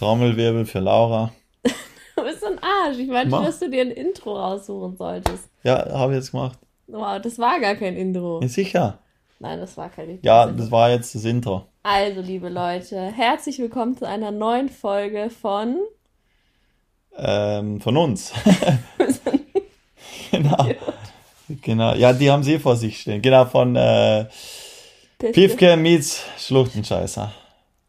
Trommelwirbel für Laura. du bist so ein Arsch. Ich meinte, Mach. dass du dir ein Intro raussuchen solltest. Ja, habe ich jetzt gemacht. Wow, das war gar kein Intro. Ja, sicher. Nein, das war kein richtiges Ja, Intro. das war jetzt das Intro. Also, liebe Leute, herzlich willkommen zu einer neuen Folge von. Ähm, von uns. genau. Genau. Ja, die haben sie vor sich stehen. Genau, von äh, Piefke meets Schluchtenscheißer.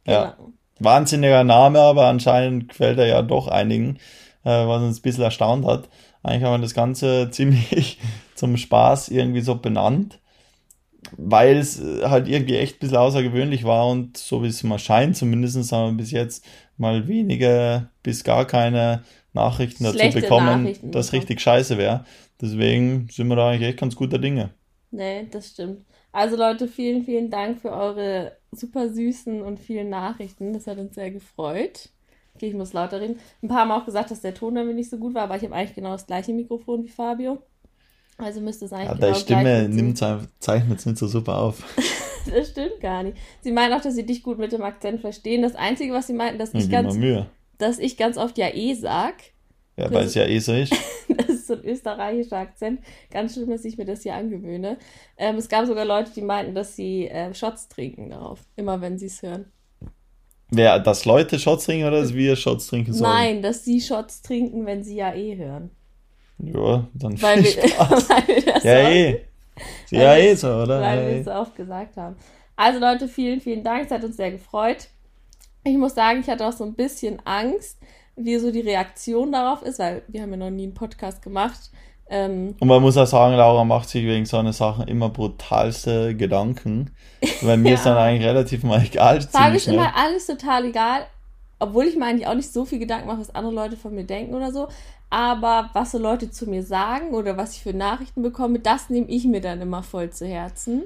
Ja. Genau. Wahnsinniger Name, aber anscheinend gefällt er ja doch einigen, äh, was uns ein bisschen erstaunt hat. Eigentlich haben wir das Ganze ziemlich zum Spaß irgendwie so benannt, weil es äh, halt irgendwie echt ein bisschen außergewöhnlich war und so wie es mal scheint, zumindest haben wir bis jetzt mal wenige bis gar keine Nachrichten dazu Schlechte bekommen, Nachrichten dass bekommen. richtig scheiße wäre. Deswegen sind wir da eigentlich echt ganz guter Dinge. Nee, das stimmt. Also, Leute, vielen, vielen Dank für eure super süßen und vielen Nachrichten. Das hat uns sehr gefreut. Okay, ich muss lauter reden. Ein paar haben auch gesagt, dass der Ton irgendwie nicht so gut war, aber ich habe eigentlich genau das gleiche Mikrofon wie Fabio. Also müsste es eigentlich Ja, genau deine Stimme nimmt zeichnet es nicht so super auf. Das stimmt gar nicht. Sie meinen auch, dass sie dich gut mit dem Akzent verstehen. Das Einzige, was sie meinten, dass ich, Ich ganz, dass ich ganz oft ja eh sag. Ja, weil es ja eh so ist. So ein österreichischer Akzent. Ganz schlimm, dass ich mir das hier angewöhne. Ähm, es gab sogar Leute, die meinten, dass sie äh, Shots trinken darauf. Immer wenn sie es hören. Wer, dass Leute Shots trinken oder dass wir Shots trinken sollen? Nein, dass sie Shots trinken, wenn sie ja eh hören. Ja, dann Weil viel wir, Spaß. weil wir das Ja, so, eh. Ja, eh so, oder? weil Ja, wir eh. es so oft gesagt haben. Also Leute, vielen, vielen Dank. Es hat uns sehr gefreut. Ich muss sagen, ich hatte auch so ein bisschen Angst, wie so die Reaktion darauf ist, weil wir haben ja noch nie einen Podcast gemacht. Ähm, Und man muss auch sagen, Laura macht sich wegen so einer Sachen immer brutalste Gedanken. Weil mir Ja. ist dann eigentlich relativ mal egal. Ziemlich ist immer alles total egal, obwohl ich mir eigentlich auch nicht so viel Gedanken mache, was andere Leute von mir denken oder so. Aber was so Leute zu mir sagen oder was ich für Nachrichten bekomme, das nehme ich mir dann immer voll zu Herzen.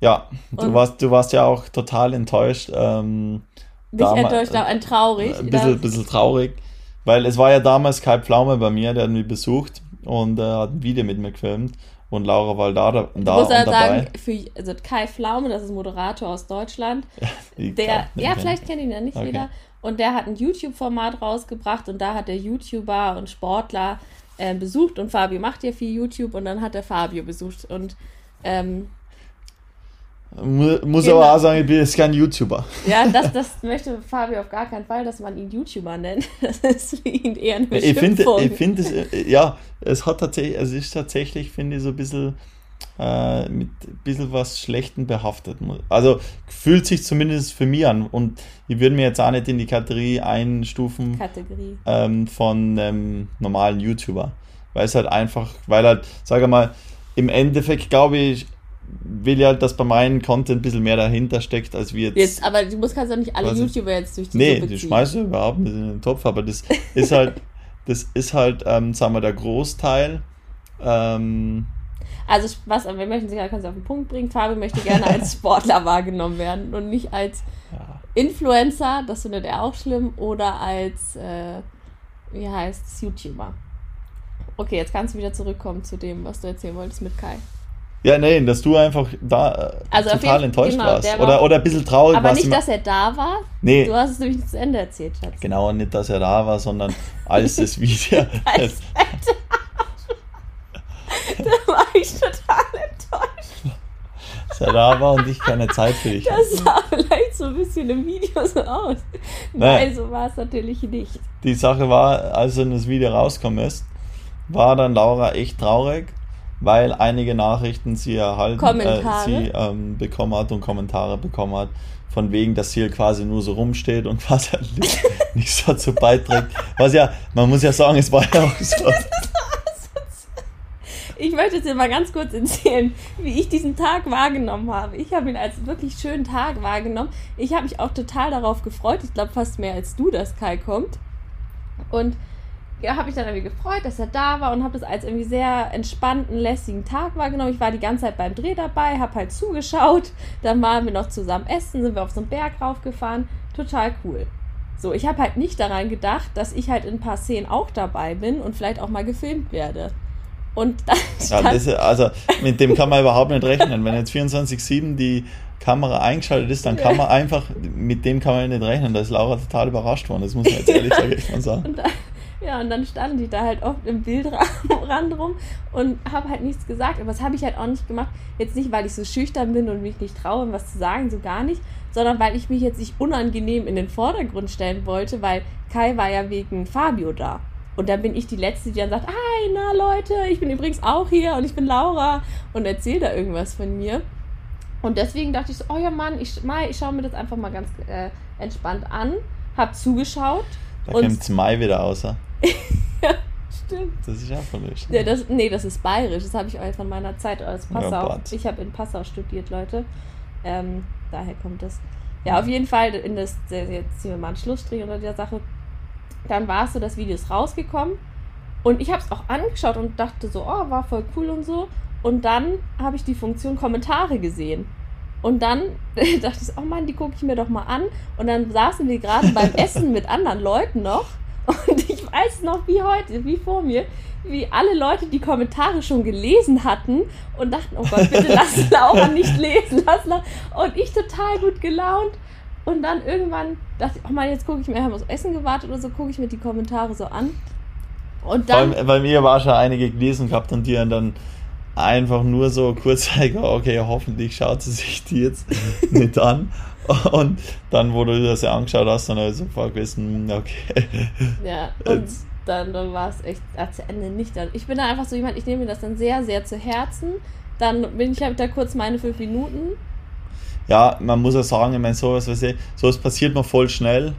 Ja, du warst, du warst ja auch total enttäuscht. Ähm, Nicht Dama- enttäuscht, ein traurig. ein bisschen, bisschen traurig. Weil es war ja damals Kai Pflaume bei mir, der hat mich besucht und äh, hat ein Video mit mir gefilmt. Und Laura war da, da, Ich muss ja sagen, für, also Kai Pflaume, das ist Moderator aus Deutschland, Die der, ja, vielleicht kennt ihn ja nicht Okay. jeder, und der hat ein YouTube-Format rausgebracht und da hat der YouTuber und Sportler äh, besucht und Fabio macht ja viel YouTube und dann hat der Fabio besucht und ähm, Muss Genau. aber auch sagen, ich bin jetzt kein YouTuber. ja, das, das möchte Fabio auf gar keinen Fall, dass man ihn YouTuber nennt. Das ist für ihn eher eine Ich finde, ich finde es, äh, ja, es hat tatsächlich, es ist tatsächlich, finde ich, so ein bisschen äh, mit ein bisschen was Schlechtem behaftet. Also fühlt sich zumindest für mich an. Und ich würde mir jetzt auch nicht in die Kategorie einstufen Kategorie. ähm, von einem normalen YouTuber. Weil es halt einfach, weil halt, sage mal, im Endeffekt glaube ich, will halt, dass bei meinem Content ein bisschen mehr dahinter steckt, als wir jetzt. Jetzt, aber du musst kannst doch nicht alle YouTuber jetzt durch die Nee, Suppe die schmeißen wir überhaupt nicht in den Topf, aber das ist halt, das ist halt, ähm, sagen wir, der Großteil. Ähm, Also was, wir möchten sich ja du auf den Punkt bringen. Fabio möchte gerne als Sportler wahrgenommen werden und nicht als ja, Influencer, das findet er auch schlimm, oder als, äh, wie heißt es, YouTuber. Okay, jetzt kannst du wieder zurückkommen zu dem, was du erzählen wolltest mit Kai. Ja, nee, dass du einfach da äh, Also total jeden- enttäuscht genau, warst. der war- Oder, oder ein bisschen traurig Aber warst. nicht, immer- dass er da war. nee, Du hast es nämlich nicht zu Ende erzählt, Schatz. genau, nicht, dass er da war, sondern als das Video. Als da war ich total enttäuscht. dass er da war und ich keine Zeit für dich. Das sah vielleicht so ein bisschen im Video so aus. Nein, so war es natürlich nicht. die Sache war, als dann das Video rausgekommen ist, war dann Laura echt traurig, weil einige Nachrichten sie erhalten, äh, sie ähm, bekommen hat und Kommentare bekommen hat, von wegen, dass sie halt quasi nur so rumsteht und quasi halt nicht, nichts dazu beiträgt. Was ja, man muss ja sagen, es war ja auch so. Ich möchte jetzt dir mal ganz kurz erzählen, wie ich diesen Tag wahrgenommen habe. Ich habe ihn als wirklich schönen Tag wahrgenommen. Ich habe mich auch total darauf gefreut. Ich glaube fast mehr als du, dass Kai kommt. Und ja, habe mich dann irgendwie gefreut, dass er da war und habe das als irgendwie sehr entspannten, lässigen Tag wahrgenommen. Ich war die ganze Zeit beim Dreh dabei, habe halt zugeschaut. Dann waren wir noch zusammen essen, sind wir auf so einen Berg raufgefahren. Total cool. So, ich habe halt nicht daran gedacht, dass ich halt in ein paar Szenen auch dabei bin und vielleicht auch mal gefilmt werde. Und dann ja, das, also mit dem kann man überhaupt nicht rechnen. Wenn jetzt 24-7 die Kamera eingeschaltet ist, dann kann man einfach, mit dem kann man nicht rechnen. Da ist Laura total überrascht worden. Das muss man jetzt ehrlich ja. sagen. Und dann, ja, und dann stand ich da halt oft im Bildrand rum und habe halt nichts gesagt. Aber das habe ich halt auch nicht gemacht. Jetzt nicht, weil ich so schüchtern bin und mich nicht traue, was zu sagen, so gar nicht, sondern weil ich mich jetzt nicht unangenehm in den Vordergrund stellen wollte, weil Kai war ja wegen Fabio da. Und dann bin ich die Letzte, die dann sagt, hi, na Leute, ich bin übrigens auch hier und ich bin Laura und erzähle da irgendwas von mir. Und deswegen dachte ich so, oh ja Mann, ich, ich schaue mir das einfach mal ganz äh, entspannt an, hab zugeschaut. Da kommt Mai wieder außer. ja, stimmt. Das ist ja verlöscht. Ja, das, nee, das ist bayerisch. Das habe ich euch von meiner Zeit aus Passau. Oh ich habe in Passau studiert, Leute. Ähm, daher kommt das. Ja, auf jeden Fall, in das, jetzt ziehen wir mal einen Schlussstrich unter der Sache. Dann war es so, das Video ist rausgekommen und ich habe es auch angeschaut und dachte so, oh, war voll cool und so. Und dann habe ich die Funktion Kommentare gesehen. Und dann dachte ich, oh Mann, die gucke ich mir doch mal an. Und dann saßen wir gerade beim Essen mit anderen Leuten noch. Und ich weiß noch wie heute, wie vor mir, wie alle Leute die Kommentare schon gelesen hatten und dachten, oh Gott, bitte lass Laura nicht lesen. Lass Laura. Und ich total gut gelaunt. Und dann irgendwann dachte ich, oh Mann, jetzt gucke ich mir, haben wir aufs Essen gewartet oder so, gucke ich mir die Kommentare so an. Und dann. Bei, bei mir war schon einige gelesen gehabt und die dann einfach nur so kurz zeigen, okay, hoffentlich schaut sie sich die jetzt nicht an. Und dann, wo du das ja angeschaut hast, dann habe ich sofort gewesen, okay. Ja, und dann, dann war es echt äh, zu Ende nicht. Dann. Ich bin da einfach so jemand, ich nehme mir das dann sehr, sehr zu Herzen. Dann bin ich halt da kurz meine fünf Minuten ja, man muss ja sagen, ich meine, sowas, was ich, sowas passiert mir voll schnell.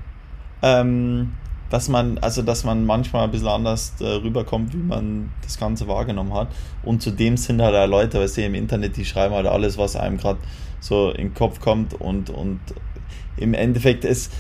Ähm, dass man, also dass man manchmal ein bisschen anders äh, rüberkommt, wie man das Ganze wahrgenommen hat. Und zudem sind halt auch Leute, weil sie im Internet, die schreiben halt alles, was einem gerade so in den Kopf kommt und, und im Endeffekt ist,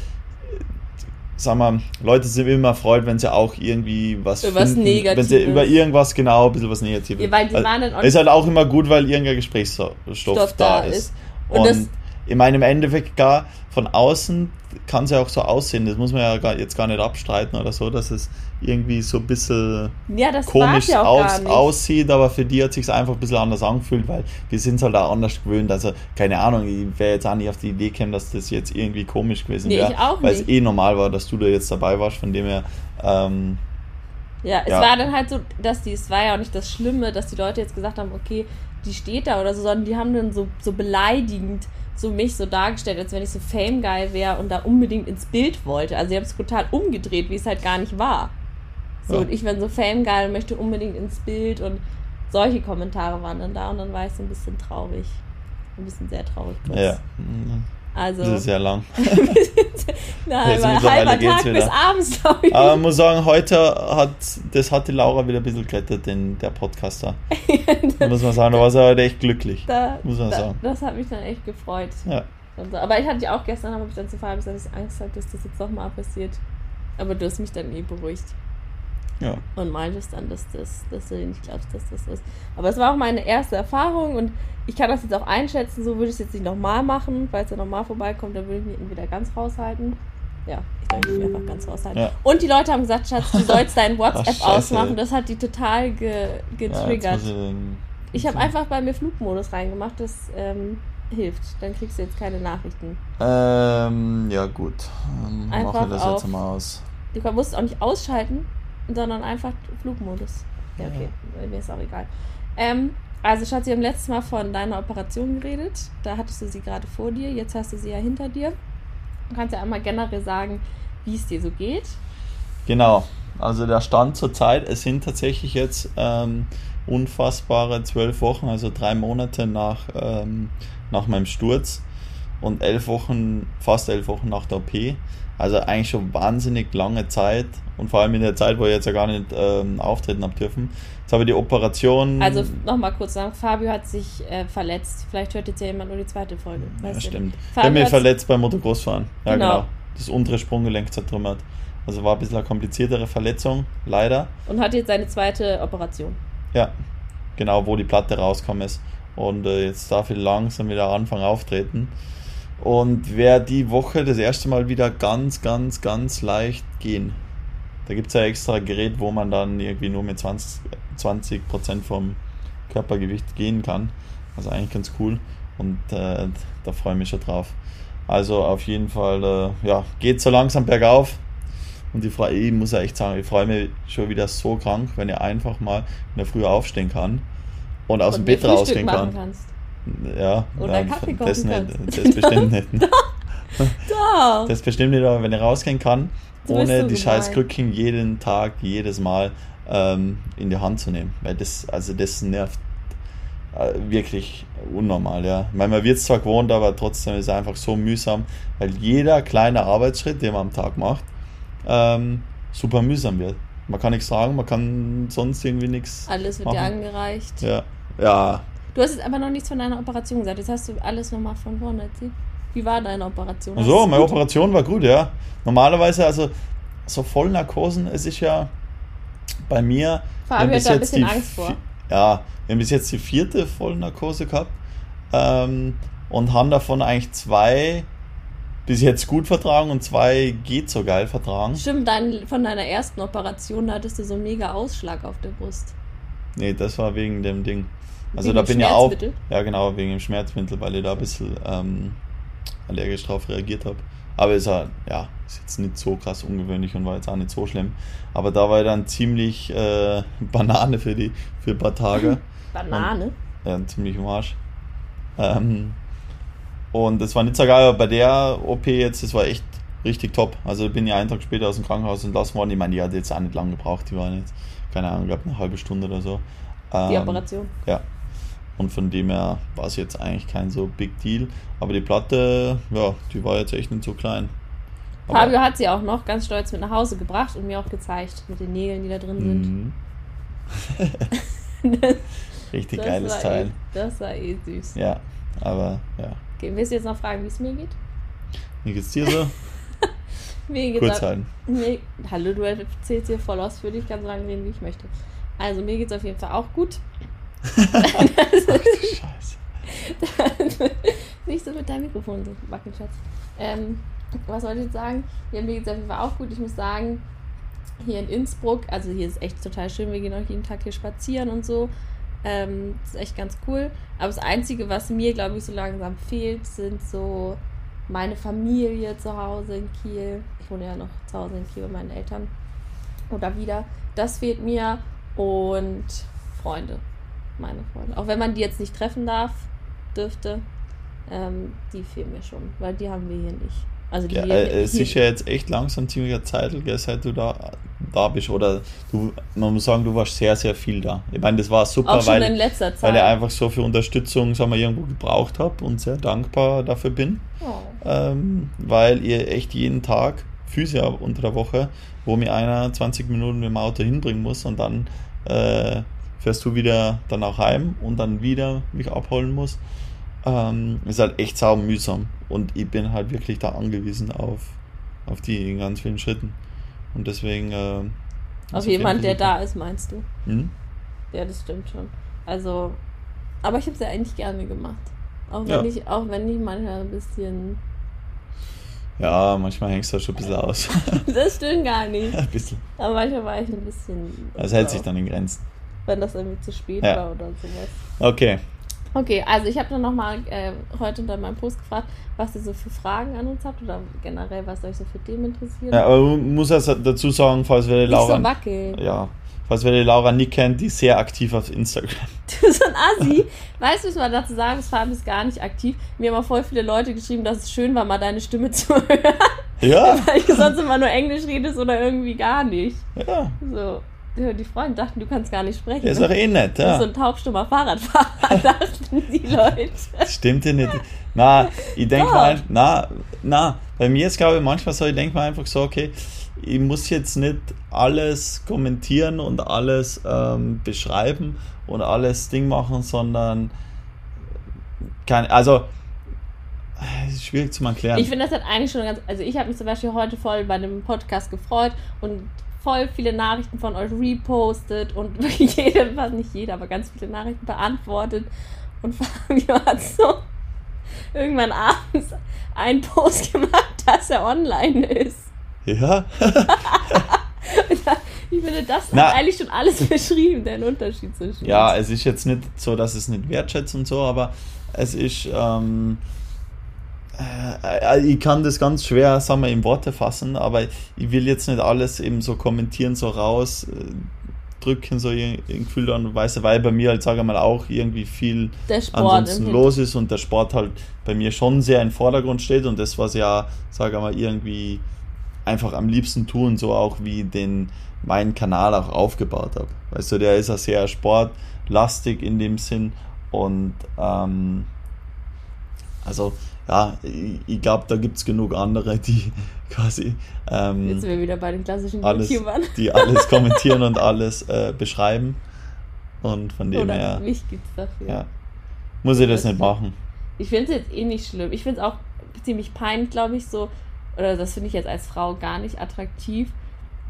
sag mal, Leute sind immer erfreut, wenn sie auch irgendwie was über finden, was Negatives. wenn sie über irgendwas genau ein bisschen was Negatives. Ja, weil die also, ist halt auch immer gut, weil irgendein Gesprächsstoff Stoff da, ist. ist. Und, und ich meine, im Endeffekt gar von außen kann es ja auch so aussehen, das muss man ja gar, jetzt gar nicht abstreiten oder so, dass es irgendwie so ein bisschen ja, komisch ja aus, aussieht, aber für die hat sich einfach ein bisschen anders angefühlt, weil wir sind es halt auch anders gewöhnt. Also, keine Ahnung, ich wäre jetzt auch nicht auf die Idee gekommen, dass das jetzt irgendwie komisch gewesen wäre, nee, weil es eh normal war, dass du da jetzt dabei warst, von dem her. Ähm, ja, es ja. war dann halt so, dass die, es war ja auch nicht das Schlimme, dass die Leute jetzt gesagt haben, okay, die steht da oder so, sondern die haben dann so, so beleidigend so mich so dargestellt, als wenn ich so Fame-Guy wäre und da unbedingt ins Bild wollte. Also sie haben es total umgedreht, wie es halt gar nicht war. So, ja. und ich bin so Fame-Guy und möchte unbedingt ins Bild und solche Kommentare waren dann da und dann war ich so ein bisschen traurig. Ein bisschen sehr traurig. Kurz. Ja. Also, das ist ja lang. Nein, ja, halber Tag bis abends, glaube ich. Aber man muss sagen, heute hat, das hat die Laura wieder ein bisschen gerettet, den, der Podcaster. da muss man sagen, da war sie heute echt glücklich. Da, muss man da, sagen. Das hat mich dann echt gefreut. Ja. Aber ich hatte ja auch gestern, habe ich dann zu gesagt, dass ich Angst hatte, dass das jetzt nochmal passiert. Aber du hast mich dann eh beruhigt. Ja. Und meintest dann, dass, das, dass du nicht glaubst, dass das ist. Aber es war auch meine erste Erfahrung und ich kann das jetzt auch einschätzen, so würde ich es jetzt nicht nochmal machen. Falls er nochmal vorbeikommt, dann würde ich ihn wieder ganz raushalten. Ja, ich glaube, ich will einfach ganz raushalten. Ja. Und die Leute haben gesagt, Schatz, du sollst dein WhatsApp Ach, ausmachen. Das hat die total ge getriggert. Ja, ich, ich habe einfach bei mir Flugmodus reingemacht, das ähm, hilft. Dann kriegst du jetzt keine Nachrichten. Ähm, ja gut. Dann einfach mache das jetzt mal aus. Du musst es auch nicht ausschalten, sondern einfach Flugmodus. Ja, okay, ja. mir ist auch egal. Ähm, also, Schatz, wir haben letztes Mal von deiner Operation geredet. Da hattest du sie gerade vor dir, jetzt hast du sie ja hinter dir. Du kannst ja einmal generell sagen, wie es dir so geht. Genau, also der Stand zur Zeit, es sind tatsächlich jetzt ähm, unfassbare zwölf Wochen, also drei Monate nach, ähm, nach meinem Sturz und elf Wochen, fast elf Wochen nach der OP. Also eigentlich schon wahnsinnig lange Zeit und vor allem in der Zeit, wo ich jetzt ja gar nicht ähm, auftreten habe dürfen. Jetzt habe ich die Operation. Also nochmal kurz sagen, Fabio hat sich äh, verletzt. Vielleicht hört jetzt ja jemand nur die zweite Folge. Ja, stimmt. Ich habe mich verletzt beim Motocrossfahren. Ja, genau. genau. Das untere Sprunggelenk zertrümmert. Also war ein bisschen eine kompliziertere Verletzung, leider. Und hat jetzt seine zweite Operation. Ja, genau, wo die Platte rauskommt ist. Und äh, jetzt darf ich langsam wieder anfangen auftreten. Und werde die Woche das erste Mal wieder ganz, ganz, ganz leicht gehen. Da gibt es ja extra Gerät, wo man dann irgendwie nur mit 20%, 20 vom Körpergewicht gehen kann. Also eigentlich ganz cool und äh, da freue ich mich schon drauf. Also auf jeden Fall, äh, ja, geht so langsam bergauf. Und ich, freu, ich muss ja echt sagen, ich freue mich schon wieder so krank, wenn ich einfach mal in der Früh aufstehen kann und aus und dem Bett rausgehen kann. Kannst. Ja, Oder ja, Kaffee das, nicht, das bestimmt nicht. Doch. Das bestimmt nicht, aber wenn ich rausgehen kann, so ohne die scheiß Krücken jeden Tag, jedes Mal ähm, in die Hand zu nehmen. Weil das, also das nervt äh, wirklich unnormal, ja. Ich meine, man wird es zwar gewohnt, aber trotzdem ist es einfach so mühsam, weil jeder kleine Arbeitsschritt, den man am Tag macht, ähm, super mühsam wird. Man kann nichts sagen, man kann sonst irgendwie nichts. Alles wird machen. dir angereicht. Ja. Ja. Du hast jetzt aber noch nichts von deiner Operation gesagt. Jetzt hast du alles nochmal von vorne erzählt. Wie war deine Operation? So, meine gut? Operation war gut, ja. Normalerweise, also so Vollnarkosen, es ist ja bei mir. Fabio hat da ein bisschen Angst vor. Ja, wir haben bis jetzt die vierte Vollnarkose gehabt ähm, und haben davon eigentlich zwei bis jetzt gut vertragen und zwei geht so geil vertragen. Stimmt, dein, von deiner ersten Operation hattest du so einen mega Ausschlag auf der Brust. Nee, das war wegen dem Ding. Also wegen da bin ich auch. Ja, genau, wegen dem Schmerzmittel, weil ich da ein bisschen ähm, allergisch drauf reagiert habe. Aber ist ja, ja, ist jetzt nicht so krass ungewöhnlich und war jetzt auch nicht so schlimm. Aber da war ich dann ziemlich äh, Banane für die für ein paar Tage. Banane? Und, ja, ziemlich im Arsch. Ähm, und das war nicht so geil, aber bei der OP jetzt, das war echt richtig top. Also bin ich einen Tag später aus dem Krankenhaus entlassen worden. Ich meine, die hat jetzt auch nicht lange gebraucht, die waren jetzt, keine Ahnung, ich glaube eine halbe Stunde oder so. Ähm, die Operation? Ja. Und von dem her war es jetzt eigentlich kein so Big Deal. Aber die Platte, ja, die war jetzt echt nicht so klein. Aber Fabio hat sie auch noch ganz stolz mit nach Hause gebracht und mir auch gezeigt, mit den Nägeln, die da drin sind. Mhm. Richtig das geiles Teil. Eh, das war eh süß. Ja, aber ja. Okay, willst du jetzt noch fragen, wie es mir geht? Wie geht's dir so? mir geht's Kurz halten. Mir, hallo, du erzählst hier voll ausführlich, ich kann so lange reden, wie ich möchte. Also, mir geht's auf jeden Fall auch gut. Scheiße. Nicht so mit deinem Mikrofon so wackeln, Schatz. Ähm, was wollte ich jetzt sagen? Ja, mir geht es Fall auch gut. Ich muss sagen, hier in Innsbruck, also hier ist echt total schön, wir gehen auch jeden Tag hier spazieren und so. Ähm, das ist echt ganz cool. Aber das Einzige, was mir, glaube ich, so langsam fehlt, sind so meine Familie zu Hause in Kiel. Ich wohne ja noch zu Hause in Kiel bei meinen Eltern. Oder wieder. Das fehlt mir. Und Freunde meine Freunde. Auch wenn man die jetzt nicht treffen darf, dürfte, ähm, die fehlen mir schon, weil die haben wir hier nicht. Also die ja, äh, es ist ja jetzt echt langsam ziemlicher Zeit, seit du da, da bist. Oder du, man muss sagen, du warst sehr, sehr viel da. Ich meine, das war super, weil, weil ich einfach so viel Unterstützung sagen wir, irgendwo gebraucht habe und sehr dankbar dafür bin. Oh. Ähm, weil ihr echt jeden Tag, Physio unter der Woche, wo mir einer 20 Minuten mit dem Auto hinbringen muss und dann äh, fährst du wieder dann auch heim und dann wieder mich abholen muss. Ähm, ist halt echt sau mühsam. Und ich bin halt wirklich da angewiesen auf, auf die ganz vielen Schritten. Und deswegen. Äh, auf jemand, der da ist, meinst du? Hm? Ja, das stimmt schon. Also, aber ich habe es ja eigentlich gerne gemacht. Auch wenn, ja. ich, auch wenn ich manchmal ein bisschen. Ja, manchmal hängst du schon ein bisschen aus. das stimmt gar nicht. ein bisschen. Aber manchmal war ich ein bisschen. Das hält sich dann in Grenzen wenn das irgendwie zu spät ja. war oder sowas. Okay. Okay, also ich habe dann nochmal äh, heute unter meinem Post gefragt, was ihr so für Fragen an uns habt oder generell, was euch so für Themen interessiert. Ja, aber man muss das dazu sagen, falls wir die Laura. Nicht so wackeln. Ja. Falls wer die Laura nicht kennt, die ist sehr aktiv auf Instagram. Du bist so ein Assi. weißt du, was man dazu sagen muss? Fabi ist gar nicht aktiv. Mir haben auch voll viele Leute geschrieben, dass es schön war, mal deine Stimme zu hören. Ja. Weil ich sonst immer nur Englisch redest oder irgendwie gar nicht. Ja. So die Freunde dachten, du kannst gar nicht sprechen. ist doch eh nett, ja. Du bist so ein taubstummer Fahrradfahrer, dachten die Leute. Stimmt ja nicht. Na, ich denke mal, na, na, bei mir ist glaube ich manchmal so, ich denke mir einfach so, okay, ich muss jetzt nicht alles kommentieren und alles ähm, beschreiben und alles Ding machen, sondern kann, also ist schwierig zu erklären. Ich finde das halt eigentlich schon ganz, also ich habe mich zum Beispiel heute voll bei einem Podcast gefreut und voll viele Nachrichten von euch repostet und jede, nicht jeder, aber ganz viele Nachrichten beantwortet. Und Fabio hat so irgendwann abends einen Post gemacht, dass er online ist. Ja. und finde, das Na. hat eigentlich schon alles beschrieben, den Unterschied zwischen Ja, es ist jetzt nicht so, dass es nicht wertschätzt und so, aber es ist, ähm, äh, ich kann das ganz schwer, sagen wir, in Worte fassen, aber ich will jetzt nicht alles eben so kommentieren, so raus äh, so in, in Gefühl und Weise, weil bei mir halt, sage ich mal, auch irgendwie viel ansonsten los ist und der Sport halt bei mir schon sehr im Vordergrund steht und das, was ja, sage ich mal, irgendwie einfach am liebsten tun, so auch wie den meinen Kanal auch aufgebaut habe. Weißt du, der ist ja sehr sportlastig in dem Sinn und ähm, also ja, ich, ich glaube, da gibt es genug andere, die quasi ähm, Jetzt sind wir wieder bei den klassischen alles, YouTubern. die alles kommentieren und alles äh, beschreiben und von dem Oder her, mich gibt's dafür. ja, muss ich das nicht machen. Ich finde es jetzt eh nicht schlimm. Ich finde es auch ziemlich peinlich, glaube ich, so, oder das finde ich jetzt als Frau gar nicht attraktiv,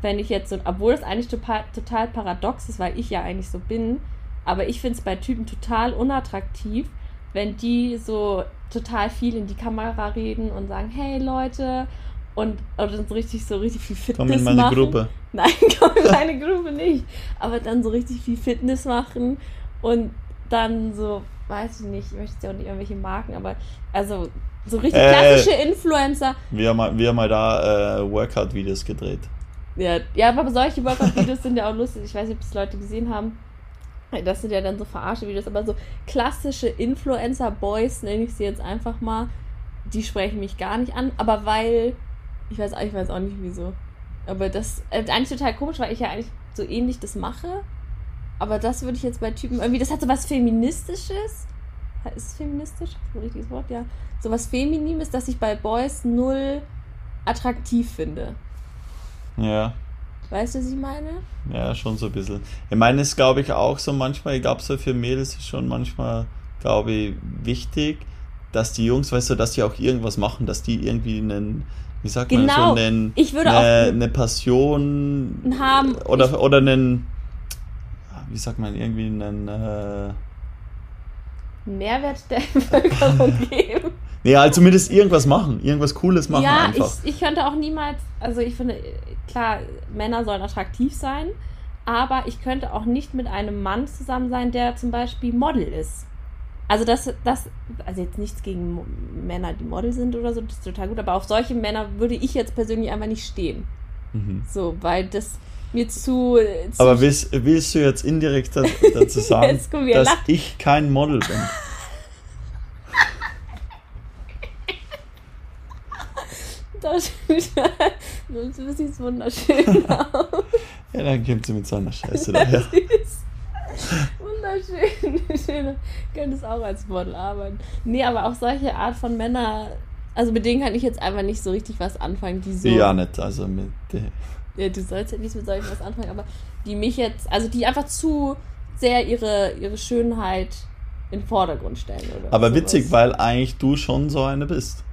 wenn ich jetzt so, obwohl das eigentlich total, total paradox ist, weil ich ja eigentlich so bin, aber ich finde es bei Typen total unattraktiv, wenn die so total viel in die Kamera reden und sagen, hey Leute, und, dann so richtig, so richtig viel Fitness Komm in meine machen. Gruppe. Nein, komm in meine Gruppe nicht. Aber dann so richtig viel Fitness machen und dann so, weiß ich nicht, ich möchte jetzt ja auch nicht irgendwelche Marken, aber also so richtig Äh. klassische Influencer. Wir haben, mal- wir haben mal da äh, Workout-Videos gedreht. Ja, ja aber solche Workout-Videos sind ja auch lustig. Ich weiß nicht, ob das Leute gesehen haben. Das sind ja dann so Verarsche-Videos, aber so klassische Influencer-Boys, nenne ich sie jetzt einfach mal, die sprechen mich gar nicht an, aber weil, ich weiß, ich weiß auch nicht wieso. Aber das ist eigentlich total komisch, weil ich ja eigentlich so ähnlich das mache. Aber das würde ich jetzt bei Typen irgendwie, das hat so was Feministisches. Ist es feministisch? Ist ein richtiges Wort? Ja. So was Feminimes, das ich bei Boys null attraktiv finde. Ja, Weißt du, was ich meine? ja, schon so ein bisschen. Ich meine, es glaube ich auch so manchmal, ich glaube so für Mädels ist schon manchmal, glaube ich, wichtig, dass die Jungs, weißt du, dass die auch irgendwas machen, dass die irgendwie einen, wie sagt man, Genau. so einen, Ich würde eine, auch- eine Passion Haben. oder, Ich- oder einen, wie sagt man, irgendwie einen, äh, Mehrwert der Bevölkerung geben. Nee, halt zumindest irgendwas machen, irgendwas Cooles machen ja, einfach. ich, ich könnte auch niemals, also ich finde, klar, Männer sollen attraktiv sein, aber ich könnte auch nicht mit einem Mann zusammen sein, der zum Beispiel Model ist. Also das, das, also jetzt nichts gegen Männer, die Model sind oder so, das ist total gut, aber auf solche Männer würde ich jetzt persönlich einfach nicht stehen. Mhm. So, weil das mir zu. zu Aber willst, willst du jetzt indirekt da- dazu sagen, dass lacht. ich kein Model bin? Das, das sieht wunderschön aus. Ja, dann kommt sie mit so einer Scheiße daher. Süß. Wunderschön. Schön. Könnte es auch als Model arbeiten. Nee, aber auch solche Art von Männer, also mit denen kann ich jetzt einfach nicht so richtig was anfangen, die so. Ja, nicht. Also mit. äh, Ja, du sollst ja nicht mit solchen was anfangen, aber die mich jetzt, also die einfach zu sehr ihre, ihre Schönheit in den Vordergrund stellen. Oder Aber sowas. witzig, weil eigentlich du schon so eine bist.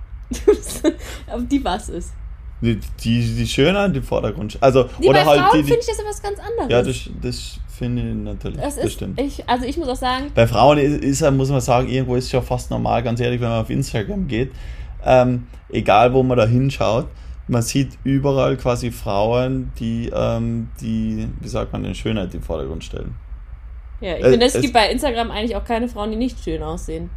Auf die was ist. Die, die, die Schönheit im Vordergrund. Also, Die oder bei halt Frauen finde ich das etwas ganz anderes. ja, das, das finde ich natürlich. das Das, ist, stimmt. ich, also ich muss auch sagen, Bei Frauen ist, ist, ja, muss man sagen, irgendwo ist es ja fast normal, ganz ehrlich, wenn man auf Instagram geht. Ähm, egal, wo man da hinschaut, man sieht überall quasi Frauen, die, ähm, die, wie sagt man, den Schönheit im Vordergrund stellen. ja, ich Äh, finde, es es- gibt bei Instagram eigentlich auch keine Frauen, die nicht schön aussehen.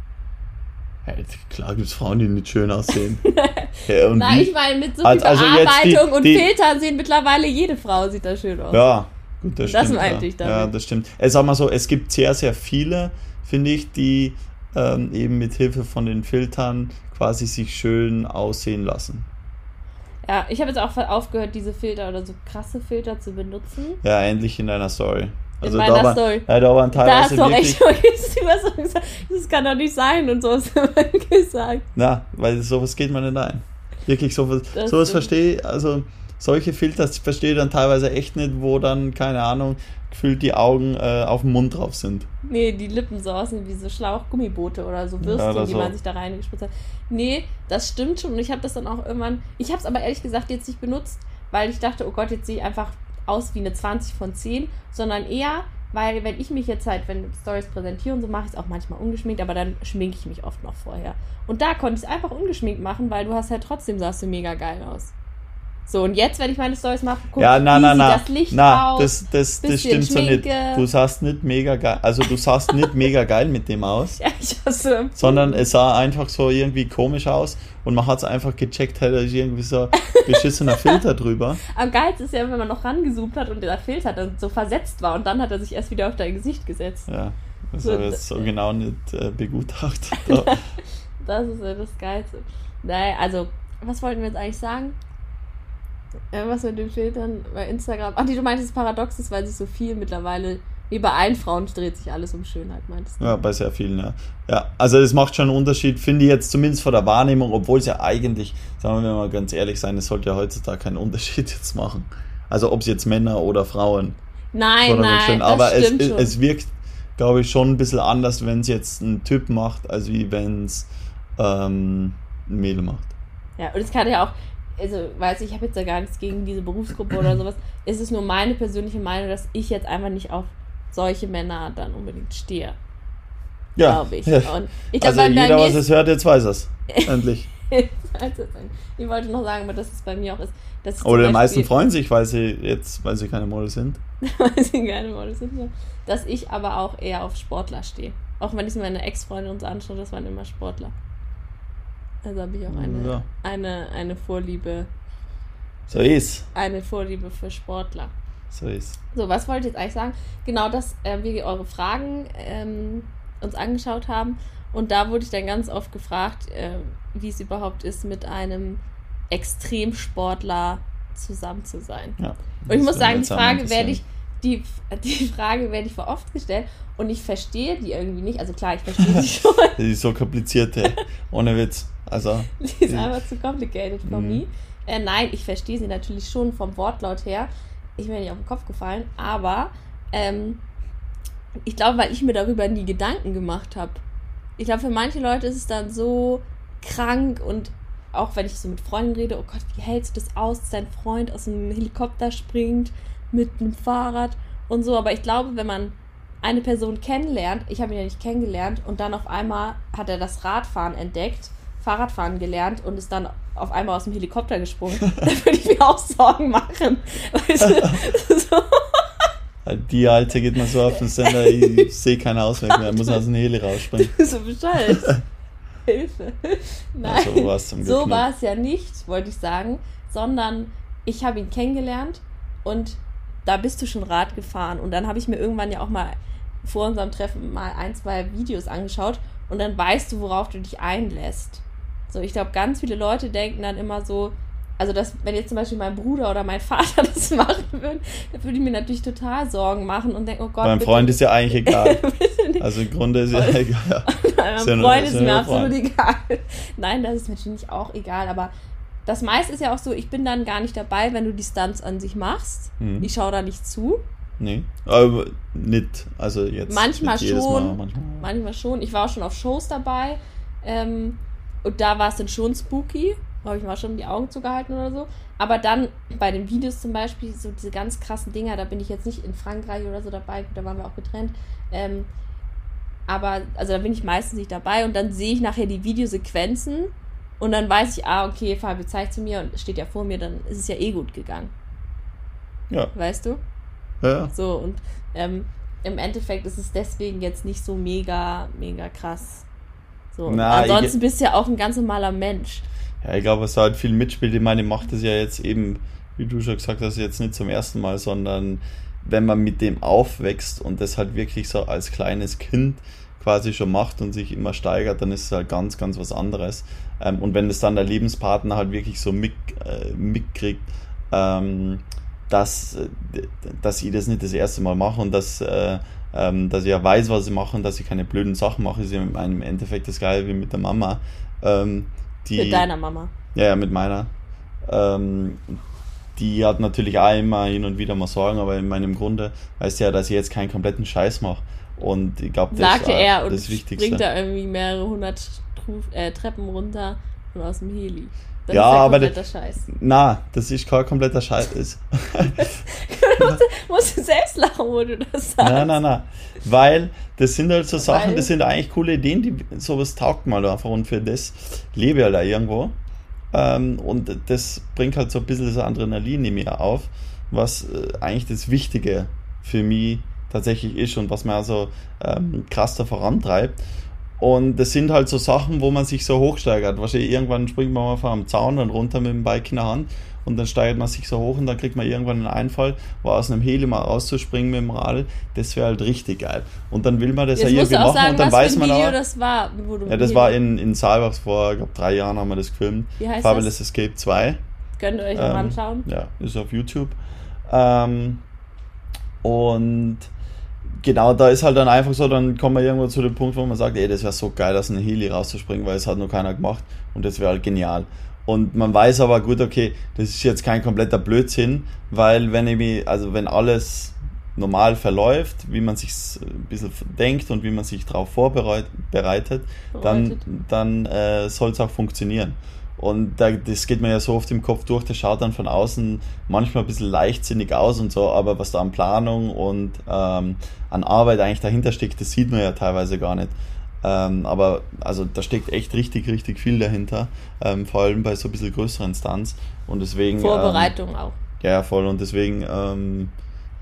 Ja, klar gibt es Frauen, die nicht schön aussehen. ja, und wie? ich meine, mit so viel Also- also jetzt die- Bearbeitung und die- Filtern sehen mittlerweile jede Frau sieht da schön aus. Ja, gut, das, Das stimmt. meinte ja. ich damit. Ja, das stimmt. Ich sag mal so, es gibt sehr, sehr viele, finde ich, die ähm, eben mit Hilfe von den Filtern quasi sich schön aussehen lassen. Ja, ich habe jetzt auch aufgehört, diese Filter oder so krasse Filter zu benutzen. Ja, endlich in deiner Story. Also da waren, Story. Ja, da waren Da teilweise hast du wirklich, echt auch gesagt, das kann doch nicht sein und so hast du gesagt. na, weil sowas geht man nicht ein. Wirklich sowas, Das sowas verstehe ich, also solche Filter verstehe ich dann teilweise echt nicht, wo dann, keine Ahnung, gefühlt die Augen äh, auf dem Mund drauf sind. Nee, die Lippen so aussehen wie so Schlauchgummiboote oder so Würstchen, oder die so. man sich da reingespritzt hat. Nee, das stimmt schon und ich habe das dann auch irgendwann, ich habe es aber ehrlich gesagt jetzt nicht benutzt, weil ich dachte, oh Gott, jetzt sehe ich einfach aus wie eine 20 von 10, sondern eher, weil wenn ich mich jetzt halt, wenn Stories präsentiere und so, mache ich es auch manchmal ungeschminkt, aber dann schminke ich mich oft noch vorher. Und da konnte ich es einfach ungeschminkt machen, weil du hast halt trotzdem, sahst du mega geil aus. So, und jetzt, wenn ich meine Stories mache, guck, Ja, na, wie na, na. das Licht na, aus. das, das, das stimmt so nicht. Schminke. Du sahst nicht mega geil, also du sahst nicht mega geil mit dem aus, ja, ich hasse. sondern es sah einfach so irgendwie komisch aus und man hat es einfach gecheckt, hey, da ist irgendwie so ein beschissener Filter drüber. Am geilsten ist ja, wenn man noch rangezoomt hat und der Filter dann so versetzt war und dann hat er sich erst wieder auf dein Gesicht gesetzt. Ja, das So, habe ich jetzt so genau nicht äh, begutachtet. Da. Das ist ja das Geilste. Naja, also, was wollten wir jetzt eigentlich sagen? Irgendwas mit den Filtern bei Instagram. Ach, die, du meintest, es paradox ist, weil sich so viel mittlerweile, wie bei allen Frauen, dreht sich alles um Schönheit, meintest du? Ja, bei sehr vielen, ja. Ja, also es macht schon einen Unterschied, finde ich jetzt zumindest von der Wahrnehmung, obwohl es ja eigentlich, sagen wir mal ganz ehrlich sein, es sollte ja heutzutage keinen Unterschied jetzt machen. Also ob es jetzt Männer oder Frauen Nein, nein, schön. das Aber es, es, es wirkt, glaube ich, schon ein bisschen anders, wenn es jetzt ein Typ macht, als wie wenn es ähm, ein Mädel macht. Ja, und es kann ja auch, also, weiß ich, ich habe jetzt ja gar nichts gegen diese Berufsgruppe oder sowas. Es ist nur meine persönliche Meinung, dass ich jetzt einfach nicht auf solche Männer dann unbedingt stehe, Ja. glaube ich. ja. Und ich glaube, Also jeder, was es hört, jetzt weiß es. Endlich. ich wollte noch sagen, aber dass es bei mir auch ist, dass Oder die meisten freuen sich, weil sie jetzt, weil sie keine Model sind. weil sie keine Models sind, ja. dass ich aber auch eher auf Sportler stehe. Auch wenn ich meine Ex-Freunde uns anschaue, das waren immer Sportler. Also habe ich auch eine, Ja. eine, eine Vorliebe, So ist. eine Vorliebe für Sportler. So ist. So, was wollte ich jetzt eigentlich sagen? Genau, dass äh, wir eure Fragen ähm, uns angeschaut haben und da wurde ich dann ganz oft gefragt, äh, wie es überhaupt ist, mit einem Extremsportler zusammen zu sein. Ja. Und ich muss sagen, die Frage werde ich, die, die Frage werde ich vor oft gestellt und ich verstehe die irgendwie nicht. Also klar, ich verstehe sie schon. Die ist so komplizierte. Ohne Witz. Also, Die ist einfach zu complicated for Mhm. me. Äh, nein, ich verstehe sie natürlich schon vom Wortlaut her. Ich bin nicht auf den Kopf gefallen, aber ähm, ich glaube, weil ich mir darüber nie Gedanken gemacht habe. Ich glaube, für manche Leute ist es dann so krank und auch wenn ich so mit Freunden rede, oh Gott, wie hältst du das aus, dass dein Freund aus einem Helikopter springt mit einem Fahrrad und so. Aber ich glaube, wenn man eine Person kennenlernt, ich habe ihn ja nicht kennengelernt und dann auf einmal hat er das Radfahren entdeckt, Fahrradfahren gelernt und ist dann auf einmal aus dem Helikopter gesprungen, dann würde ich mir auch Sorgen machen. Weißt du, so, die Alte geht mal so auf den Sender, ich sehe keinen Ausweg mehr, muss aus dem Heli rausspringen. so bescheuert. Hilfe. Nein, Ja, so Glück so war es ja nicht, wollte ich sagen, sondern ich habe ihn kennengelernt und da bist du schon Rad gefahren und dann habe ich mir irgendwann ja auch mal vor unserem Treffen mal ein, zwei Videos angeschaut und dann weißt du, worauf du dich einlässt. So, ich glaube, ganz viele Leute denken dann immer so, also dass, wenn jetzt zum Beispiel mein Bruder oder mein Vater das machen würden, dann würde ich mir natürlich total Sorgen machen und denken, oh Gott, bitte- Freund ist ja eigentlich egal. Also im Grunde ist ja egal. Nur- Freund ist ist mir absolut Freund. egal. Nein, das ist natürlich auch egal, aber das meiste ist ja auch so, ich bin dann gar nicht dabei, wenn du die Stunts an sich machst. Mhm. Ich schaue da nicht zu. Nee, aber nicht. Also jetzt. Manchmal nicht jedes schon. Mal, manchmal. Manchmal schon. Ich war auch schon auf Shows dabei. Ähm, und da war es dann schon spooky. Da habe ich mal schon die Augen zugehalten oder so. Aber dann bei den Videos zum Beispiel, so diese ganz krassen Dinger, da bin ich jetzt nicht in Frankreich oder so dabei, da waren wir auch getrennt. Ähm, aber, also da bin ich meistens nicht dabei und dann sehe ich nachher die Videosequenzen und dann weiß ich, ah, okay, Fabio zeigt zu mir und steht ja vor mir, dann ist es ja eh gut gegangen. Ja, Weißt du? ja. So, und ähm, im Endeffekt ist es deswegen jetzt nicht so mega, mega krass. So, Na, ansonsten bist du ja auch ein ganz normaler Mensch. Ja, ich glaube, was da halt viel mitspielt, ich meine, ich mache das ja jetzt eben, wie du schon gesagt hast, jetzt nicht zum ersten Mal, sondern wenn man mit dem aufwächst und das halt wirklich so als kleines Kind quasi schon macht und sich immer steigert, dann ist es halt ganz, ganz was anderes. Ähm, und wenn es dann der Lebenspartner halt wirklich so mit, äh, mitkriegt, ähm, dass, äh, dass ich das nicht das erste Mal mache und dass, äh, ähm, dass ich ja weiß, was ich mache und dass ich keine blöden Sachen mache, ist ja im Endeffekt das gleiche wie mit der Mama. Ähm, die, Mit deiner Mama. ja, ja, mit meiner. Ähm, die hat natürlich auch immer hin und wieder mal Sorgen, aber in meinem Grunde weißt du ja, dass ich jetzt keinen kompletten Scheiß mache. Und ich glaube, das Sagte ist er und das springt Wichtigste. da irgendwie mehrere hundert Truf, äh, Treppen runter und aus dem Heli. Das Ja, ist aber kompletter Scheiß. Na, das ist kein kompletter Scheiß. Ist. Musst du selbst lachen, wo du das sagst. nein, nein, nein. Weil das sind halt so Sachen, Weil- das sind eigentlich coole Ideen, die sowas taugt mal einfach und für das lebe ich halt auch irgendwo. Ähm, und das bringt halt so ein bisschen das Adrenalin in mir auf, was äh, eigentlich das Wichtige für mich tatsächlich ist und was man also ähm, krass da vorantreibt. Und das sind halt so Sachen, wo man sich so hochsteigert. Wahrscheinlich irgendwann springt man mal vom Zaun und runter mit dem Bike in der Hand und dann steigert man sich so hoch und dann kriegt man irgendwann einen Einfall, wo aus einem Heli mal rauszuspringen mit dem Radl, das wäre halt richtig geil. Und dann will man das Jetzt ja irgendwie machen sagen, und dann weiß man Video auch. das war. Ja, das war in, in Saalbachs vor, ich glaube, drei Jahren haben wir das gefilmt. Wie heißt Fabulous das? Escape 2. Könnt ihr euch noch Ähm, anschauen. Ja, ist auf YouTube. Ähm, und genau, da ist halt dann einfach so, dann kommen wir irgendwo zu dem Punkt, wo man sagt, ey, das wäre so geil, aus einem Heli rauszuspringen, weil es hat noch keiner gemacht und das wäre halt genial. Und man weiß aber gut, okay, das ist jetzt kein kompletter Blödsinn, weil wenn ich mich, also wenn alles normal verläuft, wie man sich ein bisschen denkt und wie man sich darauf vorbereitet, bereitet, dann, dann äh, soll es auch funktionieren. Und da, das geht mir ja so oft im Kopf durch, das schaut dann von außen manchmal ein bisschen leichtsinnig aus und so, aber was da an Planung und ähm, an Arbeit eigentlich dahinter steckt, das sieht man ja teilweise gar nicht. Ähm, aber also da steckt echt richtig, richtig viel dahinter, ähm, vor allem bei so ein bisschen größeren Stunts. Und deswegen. Vorbereitung auch. Ähm, ja, voll. Und deswegen ähm,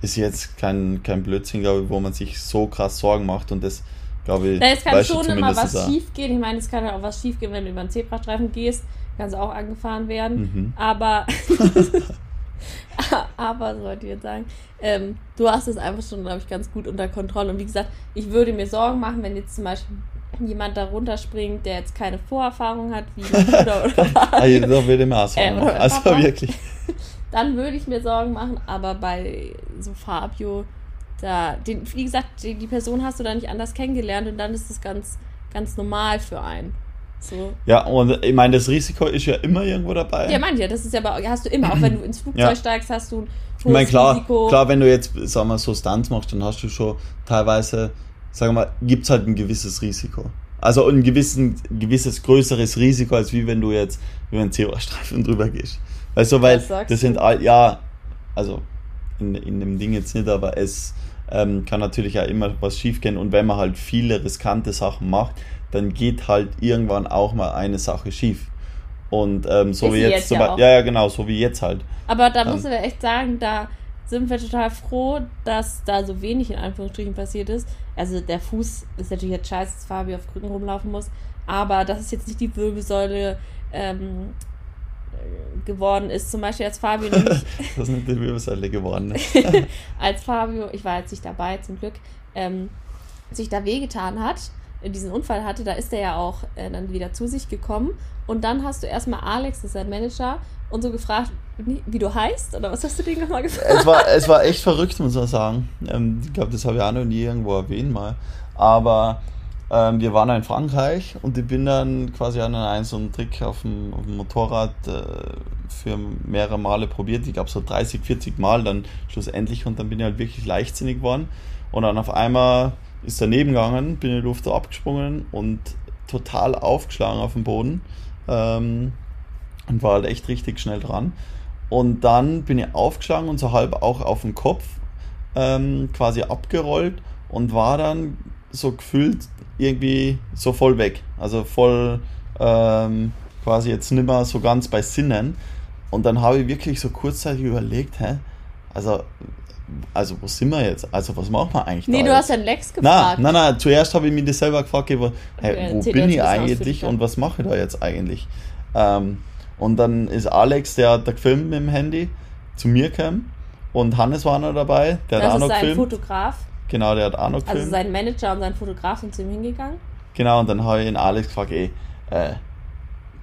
ist jetzt kein, kein Blödsinn, glaube ich, wo man sich so krass Sorgen macht und das, glaube ich, Da es kann schon immer was schief gehen. Ich meine, es kann ja auch was schief gehen, wenn du über einen Zebrastreifen gehst. Kannst du auch angefahren werden. Mhm. Aber, aber sollte ich jetzt sagen, ähm, du hast es einfach schon, glaube ich, ganz gut unter Kontrolle. Und wie gesagt, ich würde mir Sorgen machen, wenn jetzt zum Beispiel jemand da runterspringt, der jetzt keine Vorerfahrung hat, wie mein Bruder oder ich mir auch Äh, oder machen. mein Also Papa. wirklich. dann würde ich mir Sorgen machen, aber bei so Fabio, da, den, wie gesagt, die, die Person hast du da nicht anders kennengelernt und dann ist das ganz, ganz normal für einen. So. Ja, und ich meine, das Risiko ist ja immer irgendwo dabei. Ja, manche, das ist ja bei, hast du immer, auch wenn du ins Flugzeug Ja. steigst, hast du ein ich meine, hohes klar, Risiko. klar, wenn du jetzt, sagen wir, so Stunts machst, dann hast du schon teilweise, sagen wir mal, gibt es halt ein gewisses Risiko. Also ein gewissen, gewisses größeres Risiko, als wie wenn du jetzt über einen Zebrastreifen drüber gehst. Weißt du, weil das du? sind all, ja, also in, in dem Ding jetzt nicht, aber es ähm, kann natürlich auch immer was schiefgehen und wenn man halt viele riskante Sachen macht, dann geht halt irgendwann auch mal eine Sache schief. Und ähm, so Ist wie jetzt, jetzt zum ja ja, ja, genau, so wie jetzt halt. Aber da Ähm. muss ich echt sagen, da sind wir total froh, dass da so wenig in Anführungsstrichen passiert ist. Also der Fuß ist natürlich jetzt scheiße, dass Fabio auf Krücken rumlaufen muss, aber dass es jetzt nicht die Wirbelsäule ähm, äh, geworden ist. Zum Beispiel als Fabio nämlich Das ist nicht die Wirbelsäule geworden. Ne? als Fabio, ich war jetzt nicht dabei zum Glück, ähm, sich da wehgetan hat, diesen Unfall hatte, da ist er ja auch äh, dann wieder zu sich gekommen. Und dann hast du erstmal Alex, das ist sein Manager, und so gefragt, wie du heißt, oder was hast du den nochmal gefragt? es, war, es war echt verrückt, muss man sagen. Ähm, ich glaube, das habe ich auch noch nie irgendwo erwähnt mal. Aber ähm, wir waren in Frankreich und ich bin dann quasi an einen so einen Trick auf dem, auf dem Motorrad äh, für mehrere Male probiert. Ich glaube so 30, 40 Mal dann schlussendlich und dann bin ich halt wirklich leichtsinnig geworden. Und dann auf einmal ist daneben gegangen, bin in die Luft abgesprungen und total aufgeschlagen auf dem Boden. Ähm, und war halt echt richtig schnell dran. Und dann bin ich aufgeschlagen und so halb auch auf den Kopf ähm, quasi abgerollt und war dann so gefühlt irgendwie so voll weg. Also voll ähm, quasi jetzt nimmer so ganz bei Sinnen. Und dann habe ich wirklich so kurzzeitig überlegt, hä? Also, also wo sind wir jetzt? Also was machen wir eigentlich Nee, du jetzt? hast ja Lex Na, gefragt. nein, nein, zuerst habe ich mich das selber gefragt, wo, hey, Okay, wo bin ich ein eigentlich und was mache ich da jetzt eigentlich? Ähm, und dann ist Alex, der hat da gefilmt mit dem Handy, zu mir gekommen und Hannes war noch dabei, der hat das auch ist noch sein gefilmt. Fotograf, Genau, der hat auch noch gefilmt. also sein Manager und sein Fotograf sind zu ihm hingegangen. Genau, und dann habe ich ihn Alex gefragt, ey, äh,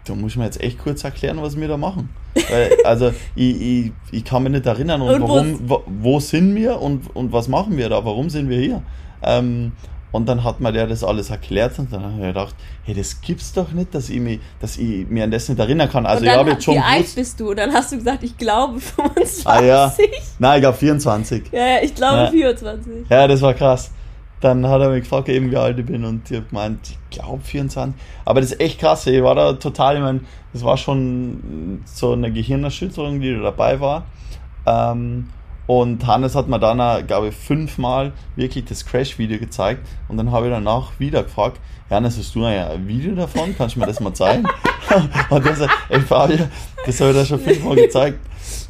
du musst mir jetzt echt kurz erklären, was wir da machen. Weil, also, ich, ich, ich kann mich nicht erinnern, und Und warum, wo, wo sind wir und, und was machen wir da, warum sind wir hier? Ähm, und dann hat mir der das alles erklärt und dann habe ich gedacht, hey, das gibt's doch nicht, dass ich mich, dass ich mir an das nicht erinnern kann. Also ich habe jetzt schon wie alt bist du? Und dann hast du gesagt, ich glaube 25. Ah, ja. nein, ich glaube 24. Ja, ja, ich glaube Ja. 24. Ja, das war krass. Dann hat er mich gefragt, eben wie alt ich bin und ich habe gemeint, ich glaube 24. Aber das ist echt krass, ich war da total, ich meine, das war schon so eine Gehirnerschütterung, die da dabei war. Ähm, Und Hannes hat mir dann, glaube ich, fünfmal wirklich das Crash-Video gezeigt. Und dann habe ich danach wieder gefragt, Hannes, hast du ein Video davon? Kannst du mir das mal zeigen? und er sagt, ey Fabio, das habe ich da schon fünfmal gezeigt.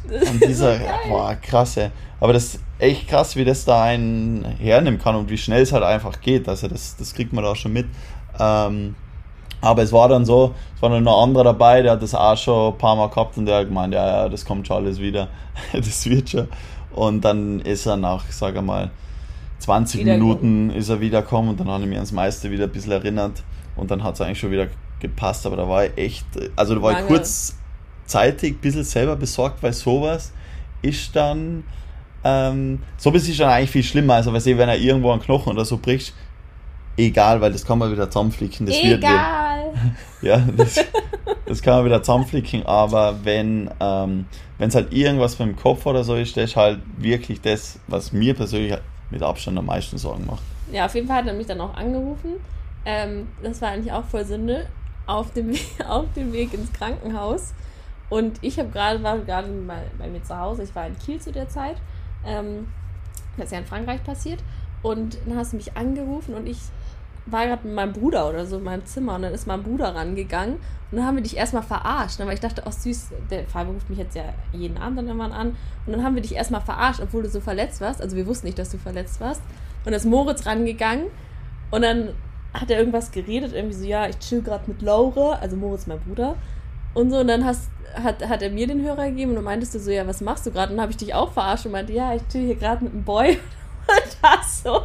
Und dieser, boah, krass, ey. Aber das ist echt krass, wie das da einen hernehmen kann und wie schnell es halt einfach geht. Also das, das kriegt man da schon mit. Ähm, aber es war dann so, es war dann noch ein anderer dabei, der hat das auch schon ein paar Mal gehabt und der hat gemeint, ja, ja, das kommt schon alles wieder. das wird schon. Und dann ist er nach, sag ich mal, 20 Minuten ist er wiedergekommen und dann habe ich mich ans meiste wieder ein bisschen erinnert. Und dann hat es eigentlich schon wieder gepasst, aber da war ich echt, also da war Lange. ich kurzzeitig ein bisschen selber besorgt, weil sowas ist dann, ähm, sowas ist dann eigentlich viel schlimmer, also weil wenn er irgendwo einen Knochen oder so bricht, egal, weil das kann man wieder zusammenflicken. Das egal. Wird, ja, das, das kann man wieder zusammenflicken, aber wenn ähm, es halt irgendwas mit dem Kopf oder so ist, das ist halt wirklich das, was mir persönlich mit Abstand am meisten Sorgen macht. Ja, auf jeden Fall hat er mich dann auch angerufen. Ähm, das war eigentlich auch voll Sünde. Auf dem, auf dem Weg ins Krankenhaus. Und ich habe gerade, war gerade bei, bei mir zu Hause, ich war in Kiel zu der Zeit. Ähm, das ist ja in Frankreich passiert. Und dann hast du mich angerufen und ich war gerade mit meinem Bruder oder so in meinem Zimmer und dann ist mein Bruder rangegangen und dann haben wir dich erstmal verarscht, ne, weil ich dachte, oh süß, der Fabio ruft mich jetzt ja jeden Abend dann irgendwann an. Und dann haben wir dich erstmal verarscht, obwohl du so verletzt warst, also wir wussten nicht, dass du verletzt warst. Und dann ist Moritz rangegangen und dann hat er irgendwas geredet, irgendwie so, ja, ich chill gerade mit Laura, also Moritz mein Bruder und so. Und dann hast, hat, hat er mir den Hörer gegeben und dann meintest du so, ja, was machst du gerade und dann habe ich dich auch verarscht und meinte, ja, ich chill hier gerade mit einem Boy das so.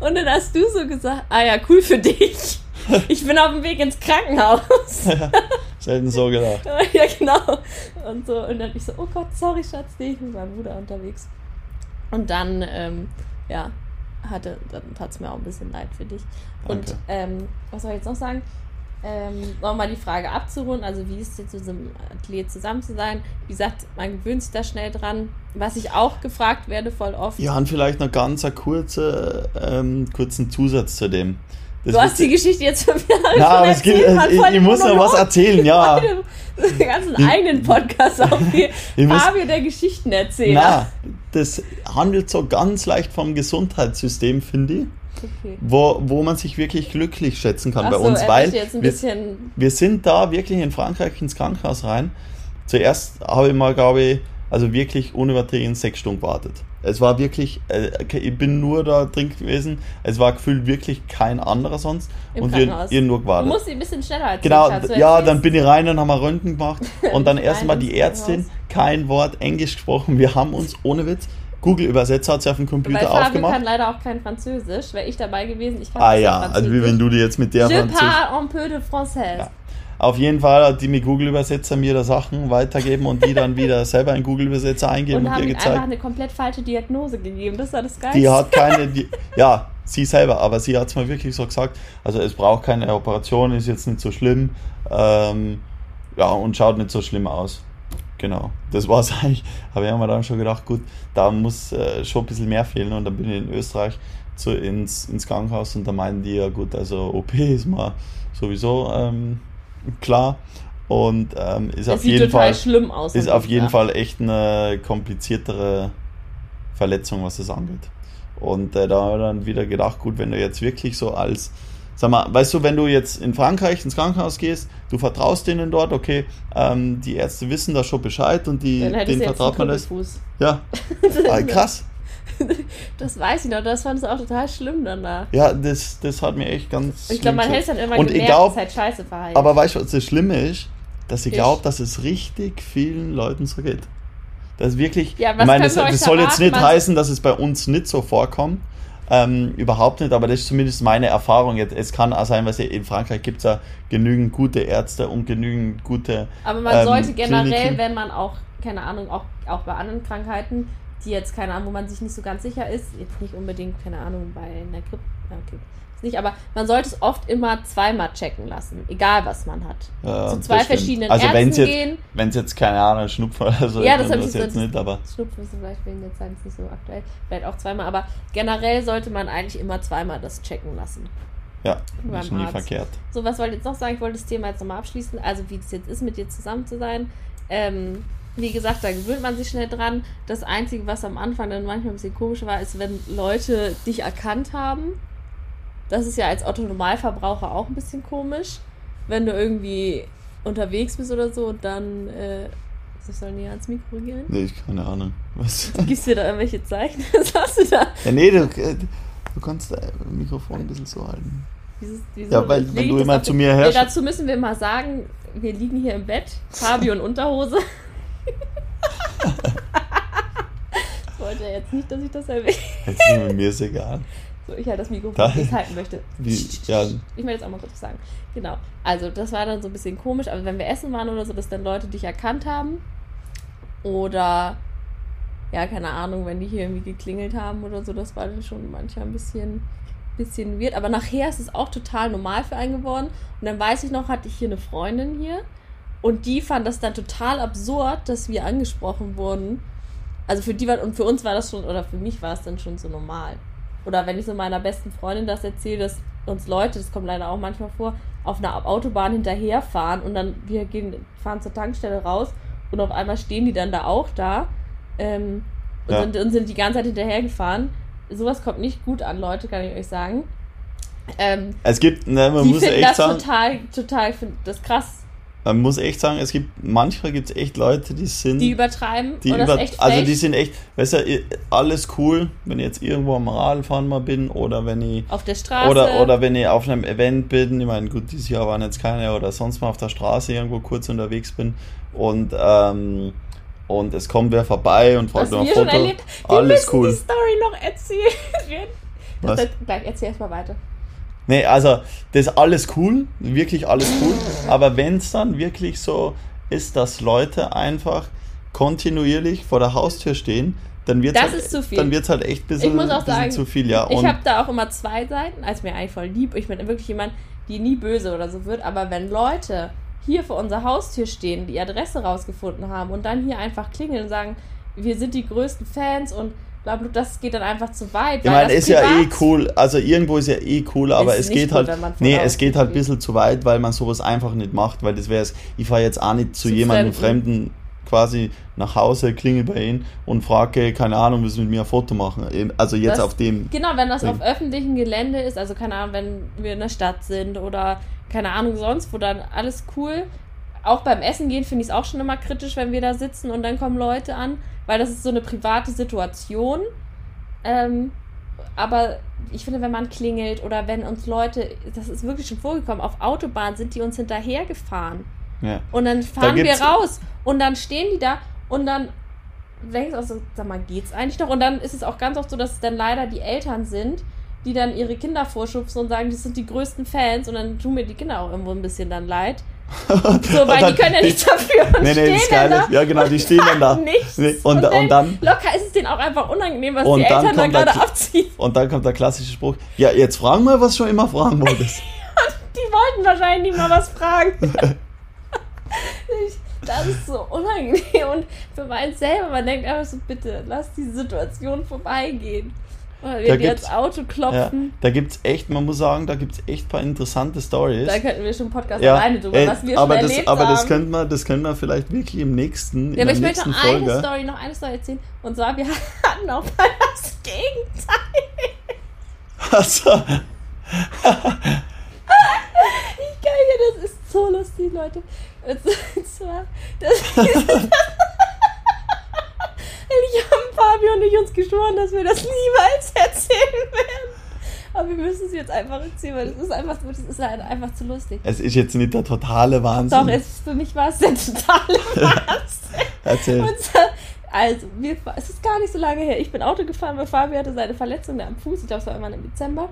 Und dann hast du so gesagt, ah ja, cool für dich. Ich bin auf dem Weg ins Krankenhaus. Ja, selten so gedacht. ja, genau. Und so, und dann ich so, oh Gott, sorry, Schatz, nee, ich bin mit meinem Bruder unterwegs. Und dann, ähm, ja, hatte, dann tat es mir auch ein bisschen leid für dich. Danke. Und ähm, was soll ich jetzt noch sagen? Ähm, nochmal die Frage abzurunden, also wie ist es jetzt mit so einem Athlet zusammen zu sein? Wie gesagt, man gewöhnt sich da schnell dran. Was ich auch gefragt werde voll oft. Ja, und vielleicht noch ganz einen kurze, ähm, kurzen Zusatz zu dem. Das du hast die Geschichte jetzt von mir ja, aber es gibt, ich, ich muss noch was erzählen, ja. Den ganzen eigenen Podcast auf Fabio der Geschichten erzählen. Na, das handelt so ganz leicht vom Gesundheitssystem, finde ich. Okay. Wo, wo man sich wirklich glücklich schätzen kann Ach bei so, uns, weil wir, wir sind da wirklich in Frankreich ins Krankenhaus rein. Zuerst habe ich mal, glaube ich, also wirklich unübertrieben sechs Stunden gewartet. Es war wirklich, äh, ich bin nur da drin gewesen, es war gefühlt wirklich kein anderer sonst Im und wir, ihr nur gewartet. Du musst ein bisschen schneller als Genau, ja, dann bin ich rein und haben wir Röntgen gemacht und dann erstmal die Ärztin, kein Wort Englisch gesprochen, wir haben uns ohne Witz Google-Übersetzer hat sie auf dem Computer Weil Fabio aufgemacht. kann leider auch kein Französisch. Wäre ich dabei gewesen, ich kann Ah ja, also wie wenn du dir jetzt mit der Je parle un peu de français. Ja. Auf jeden Fall hat die mit Google-Übersetzer mir da Sachen weitergeben und die dann wieder selber in Google-Übersetzer eingeben und, und ihr gezeigt. einfach eine komplett falsche Diagnose gegeben. Das war das Geilste. Die hat keine, die, ja, sie selber, aber sie hat es mir wirklich so gesagt. Also es braucht keine Operation, ist jetzt nicht so schlimm. Ähm, ja, und schaut nicht so schlimm aus. Genau, das war es eigentlich. Aber ich habe mir dann schon gedacht, gut, da muss äh, schon ein bisschen mehr fehlen. Und dann bin ich in Österreich zu, ins, ins Krankenhaus und da meinen die ja, gut, also OP ist mal sowieso ähm, klar. Und ähm, ist das auf jeden Fall schlimm aus. Ist auf jeden Fall echt eine kompliziertere Verletzung, was das angeht. Und äh, da habe ich dann wieder gedacht, gut, wenn du jetzt wirklich so als sag mal, weißt du, wenn du jetzt in Frankreich ins Krankenhaus gehst, du vertraust denen dort, okay, ähm, die Ärzte wissen da schon Bescheid und die, denen vertraut man das. Ja, ah, krass. Das weiß ich noch, das fand es auch total schlimm danach. Ja, das, das hat mir echt ganz. Ich glaube, man hält es dann immer und gemerkt, glaub, halt scheiße verhalten. Aber weißt du, was das Schlimme ist? Dass ich glaube, dass es richtig vielen Leuten so geht. Das ist wirklich. Ja, ich meine, das, das soll jetzt nicht heißen, dass es bei uns nicht so vorkommt. Ähm, überhaupt nicht, aber das ist zumindest meine Erfahrung. Jetzt, es kann auch sein, weil in Frankreich gibt es ja genügend gute Ärzte und genügend gute. Aber man ähm, sollte generell, Kliniken. wenn man auch, keine Ahnung, auch, auch bei anderen Krankheiten, die jetzt, keine Ahnung, wo man sich nicht so ganz sicher ist, jetzt nicht unbedingt, keine Ahnung, bei einer Grippe, okay, nicht, aber man sollte es oft immer zweimal checken lassen, egal was man hat. Ja, Zu zwei verschiedenen also Ärzten wenn's jetzt, gehen. Wenn es jetzt keine Ahnung, Schnupfen oder so ja, das habe ich jetzt nicht, aber Schnupfen ist vielleicht wegen der Zeit nicht so aktuell, vielleicht auch zweimal, aber generell sollte man eigentlich immer zweimal das checken lassen. Ja, das ist nie Arzt. verkehrt. So, was wollte ich jetzt noch sagen? Ich wollte das Thema jetzt nochmal abschließen. Also, wie es jetzt ist, mit dir zusammen zu sein. Ähm, wie gesagt, da gewöhnt man sich schnell dran. Das Einzige, was am Anfang dann manchmal ein bisschen komisch war, ist, wenn Leute dich erkannt haben. Das ist ja als Otto-Normalverbraucher auch ein bisschen komisch. Wenn du irgendwie unterwegs bist oder so und dann. Äh, ich soll näher ans Mikro gehen? Nee, ich keine Ahnung. Was? Gibst du dir da irgendwelche Zeichen? Was hast du da? Ja, nee, du, äh, du kannst das Mikrofon ein bisschen so halten. Dieses, wieso Ja, weil- wenn du immer zu mir Nee, herrsch- dazu müssen wir mal sagen, wir liegen hier im Bett, Fabio in Unterhose. ich wollte ja jetzt nicht, dass ich das erwähne. Jetzt mir ist egal. So, ich halt das Mikrofon, Da- wie ich es halten möchte. Wie, ja, Ich will jetzt auch mal kurz sagen. Genau. Also, das war dann so ein bisschen komisch, aber wenn wir essen waren oder so, dass dann Leute dich erkannt haben. Oder, ja, keine Ahnung, wenn die hier irgendwie geklingelt haben oder so, das war dann schon manchmal ein bisschen, bisschen weird. Aber nachher ist es auch total normal für einen geworden. Und dann weiß ich noch, hatte ich hier eine Freundin hier. Und die fand das dann total absurd, dass wir angesprochen wurden. Also für die war, und für uns war das schon, oder für mich war es dann schon so normal. Oder wenn ich so meiner besten Freundin das erzähle, dass uns Leute, das kommt leider auch manchmal vor, auf einer Autobahn hinterherfahren und dann wir gehen, fahren zur Tankstelle raus und auf einmal stehen die dann da auch da ähm, und, Ja. sind, und sind die ganze Zeit hinterhergefahren. Sowas kommt nicht gut an, Leute, kann ich euch sagen. Ähm, es gibt, ne, man die muss finden echt das sagen, total, total, ich finde das krass. Man muss echt sagen, es gibt, manchmal gibt es echt Leute, die sind, Die übertreiben die oder über, echt also die sind echt, weißt du, alles cool, wenn ich jetzt irgendwo am Radfahren mal bin oder wenn ich auf der Straße. Oder, oder wenn ich auf einem Event bin, ich meine, gut, dieses Jahr waren jetzt keine, oder sonst mal auf der Straße irgendwo kurz unterwegs bin und, ähm, und es kommt wer vorbei und fragt nach Foto. erlebt Alles cool. die Story noch erzählen. Was? gleich, erzähl erst mal weiter. Nee, also das ist alles cool, wirklich alles cool, aber wenn es dann wirklich so ist, dass Leute einfach kontinuierlich vor der Haustür stehen, dann wird es halt. Dann wird's halt echt ein bisschen, Ich muss auch sagen, zu viel, ja. Ich Und habe da auch immer zwei Seiten, als mir eigentlich voll lieb. Ich bin wirklich jemand, die nie böse oder so wird. Aber wenn Leute hier vor unserer Haustür stehen, die Adresse rausgefunden haben und dann hier einfach klingeln und sagen, wir sind die größten Fans und bla bla, das geht dann einfach zu weit. Ich meine, ist ja eh cool. Also irgendwo ist ja eh cool, aber es geht halt. man von Nee, es geht halt ein bisschen zu weit, weil man sowas einfach nicht macht, weil das wäre es. Ich fahre jetzt auch nicht zu, Zu jemandem Fremden. Fremden. quasi nach Hause, klingel bei ihm und frage, keine Ahnung, willst du mit mir ein Foto machen? Also jetzt Das- auf dem. Genau, wenn das Ding. auf öffentlichem Gelände ist, also keine Ahnung, wenn wir in der Stadt sind oder keine Ahnung sonst, wo dann alles cool. Auch beim Essen gehen finde ich es auch schon immer kritisch, wenn wir da sitzen und dann kommen Leute an, weil das ist so eine private Situation. Ähm, aber ich finde, wenn man klingelt oder wenn uns Leute, das ist wirklich schon vorgekommen, auf Autobahn sind die uns hinterhergefahren. Ja. Und dann fahren wir gibt's- raus und dann stehen die da und dann denkst du auch so, sag mal, geht's eigentlich noch? Und dann ist es auch ganz oft so, dass es dann leider die Eltern sind, die dann ihre Kinder vorschubsen und sagen, das sind die größten Fans und dann tun mir die Kinder auch irgendwo ein bisschen dann leid. So, weil dann- die können ja nichts dafür und Nee, nee, stehen das dann Geile, da. ja genau, die stehen dann da. Nichts. Nee, und, und dann Locker ist es denen auch einfach unangenehm, was Und die dann Eltern da kommt der gerade Kl- abziehen. und dann kommt der klassische Spruch, ja, jetzt fragen wir, was du schon immer fragen wolltest. Die wollten wahrscheinlich nicht mal was fragen. Das ist so unangenehm und für meinen selber, man denkt einfach so, bitte, lass die Situation vorbeigehen. Oder wir Da die ans gibt's- Auto Ja, klopfen, da gibt's echt, man muss sagen, da gibt's echt ein paar interessante Stories. da könnten wir schon einen Podcast Ja, alleine drüber, ey, was wir aber schon das, erlebt aber haben. das könnten wir, das können wir vielleicht wirklich im nächsten, ja, aber ich möchte noch eine Folge. Story, noch eine Story erzählen. Und zwar, wir hatten auch mal das Gegenteil. Also, Ich kann ja, das ist so lustig, Leute. Und zwar, das Ich haben Fabio und ich uns geschworen, dass wir das niemals erzählen werden. Aber wir müssen es jetzt einfach erzählen, weil das ist einfach, das ist halt einfach zu lustig. es ist jetzt nicht der totale Wahnsinn. Doch, es, für mich war es der totale Wahnsinn. Erzähl. Zwar, also, wir, es ist gar nicht so lange her. Ich bin Auto gefahren, weil Fabio hatte seine Verletzung am Fuß. Ich glaube, es war irgendwann im Dezember.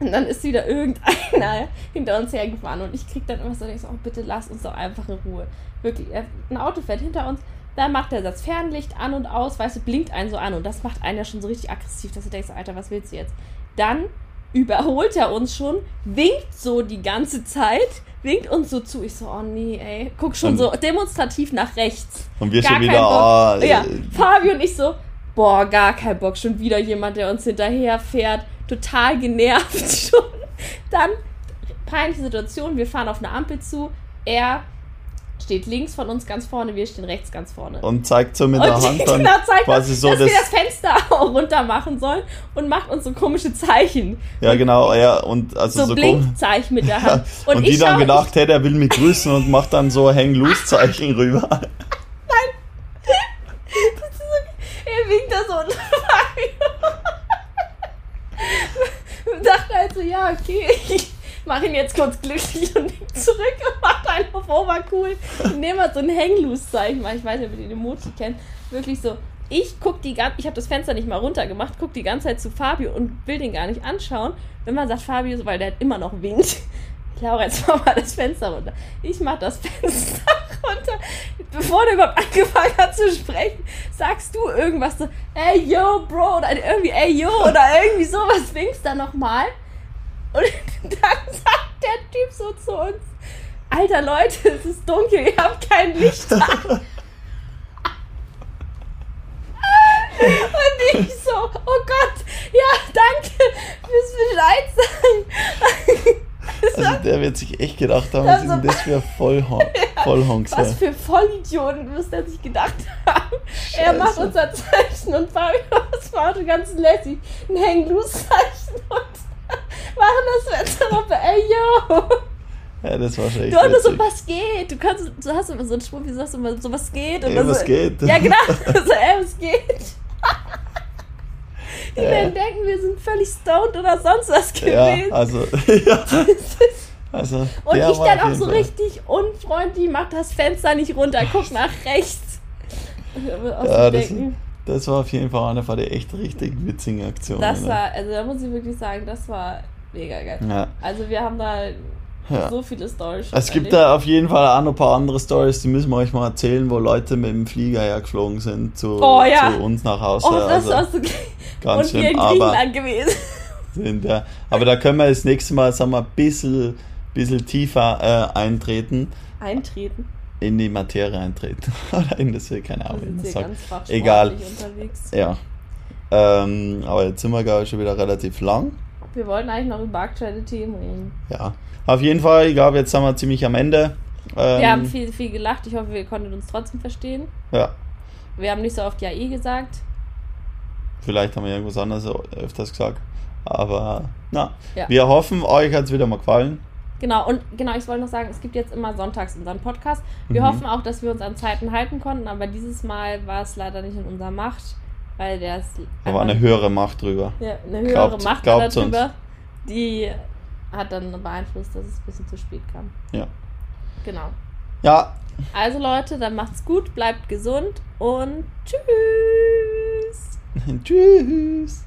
Und dann ist wieder irgendeiner hinter uns hergefahren. Und ich krieg dann immer so, denk so, oh, bitte lass uns doch einfach in Ruhe. Wirklich, ein Auto fährt hinter uns. Dann macht er das Fernlicht an und aus, weißt du, blinkt einen so an. Und das macht einen ja schon so richtig aggressiv, dass du denkst, Alter, was willst du jetzt? Dann überholt er uns schon, winkt so die ganze Zeit, winkt uns so zu. Ich so, oh nee, ey. Guck schon Und- so demonstrativ nach rechts. Und wir Gar schon wieder, Bock. ah, äh, Ja, Fabio und ich so, boah, gar kein Bock. Schon wieder jemand, der uns hinterher fährt. Total genervt schon. Dann, peinliche Situation, wir fahren auf eine Ampel zu. Er steht links von uns ganz vorne, wir stehen rechts ganz vorne. Und zeigt so mit der Und Hand dann genau zeigt quasi uns, so dass das. wir das Fenster runter machen sollen und macht uns so komische Zeichen. Ja, genau, ja, und also So, so. Blinkzeichen mit der Ja, Hand. und, die ich dann gedacht, hey, der will mich grüßen und macht dann so Hang-Loose-Zeichen rüber. Er winkt da so und Fabio dachte halt so, ja, okay, ich mache ihn jetzt kurz glücklich und wink zurück und macht einfach auf Obercool. Und nehme halt so ein Hang-Loose-Zeichen, weil ich weiß nicht, ob ihr den Emoji kennt. Wirklich so, ich guck die ganze, ich habe das Fenster nicht mal runtergemacht, guck die ganze Zeit zu Fabio und will den gar nicht anschauen. Wenn man sagt Fabio, weil der hat immer noch winkt. Laura, jetzt mach mal das Fenster runter. Ich mach das Fenster runter. Bevor der überhaupt angefangen hat zu sprechen, sagst du irgendwas so, ey yo, Bro, oder irgendwie, ey yo, oder irgendwie sowas, winkst dann nochmal. Und dann sagt der Typ so zu uns, Alter Leute, es ist dunkel, ihr habt kein Licht an. Und ich so, oh Gott, ja, danke fürs Bescheid sagen. Also der wird sich echt gedacht haben, Das was ist so- denn das für Vollhon Vollhonks? Was für Vollidioten muss der sich gedacht haben. Er Scheiße. macht unser Zeichen und Fabio, das war so ganz lässig, ein Hang-Loose-Zeichen und machen das Fenster runter. Ey, yo! Ja, das war schon echt Du hast so, was geht? Du kannst, du hast immer so einen Spruch, wie sagst du immer, so was geht? Ey, Oder was so, geht? Ja, genau. So, ey, was geht? Die Ja. werden denken, wir sind völlig stoned oder sonst was Ja, gewesen. also, ja, also Und ich dann auch so richtig unfreundlich, mach das Fenster nicht runter, guck nach rechts. Ja, das, denken, das war auf jeden Fall eine von der echt richtig witzigen Aktionen. das ne? war, also da muss ich wirklich sagen, das war mega geil. ja, Also wir haben da ja. so viele Storys schon Es gibt erlebt. da auf jeden Fall auch noch ein paar andere Stories, die müssen wir euch mal erzählen, wo Leute mit dem Flieger hergeflogen sind zu, Oh, ja. zu uns nach Hause. Oh, das also war so ganz Und wir in Aber, Griechenland gewesen. sind, ja. aber da können wir das nächste Mal sagen wir, ein bisschen, bisschen tiefer äh, eintreten, Eintreten. In die Materie eintreten. Oder in das, keine Wir Ahnung, hier sagt. Egal. unterwegs. Ja. Ähm, aber jetzt sind wir, glaube ich, schon wieder relativ lang. Wir wollten eigentlich noch über aktuelle Themen reden. Ja. Auf jeden Fall, ich glaube, jetzt sind wir ziemlich am Ende. Ähm, Wir haben viel, viel gelacht. Ich hoffe, ihr konntet uns trotzdem verstehen. ja. Wir haben nicht so oft Ja eh gesagt. Vielleicht haben wir irgendwas anderes öfters gesagt. Aber na, Ja. wir hoffen, euch hat es wieder mal gefallen. Genau, und genau, ich wollte noch sagen, es gibt jetzt immer sonntags unseren Podcast. Wir Mhm. hoffen auch, dass wir uns an Zeiten halten konnten, aber dieses Mal war es leider nicht in unserer Macht, weil der ist Da war eine höhere Macht drüber. ja, eine höhere Glaubt- Macht glaubt's darüber, die hat dann beeinflusst, dass es ein bisschen zu spät kam. Ja. Genau. Ja, Also Leute, dann macht's gut, bleibt gesund und tschüss. tschüss.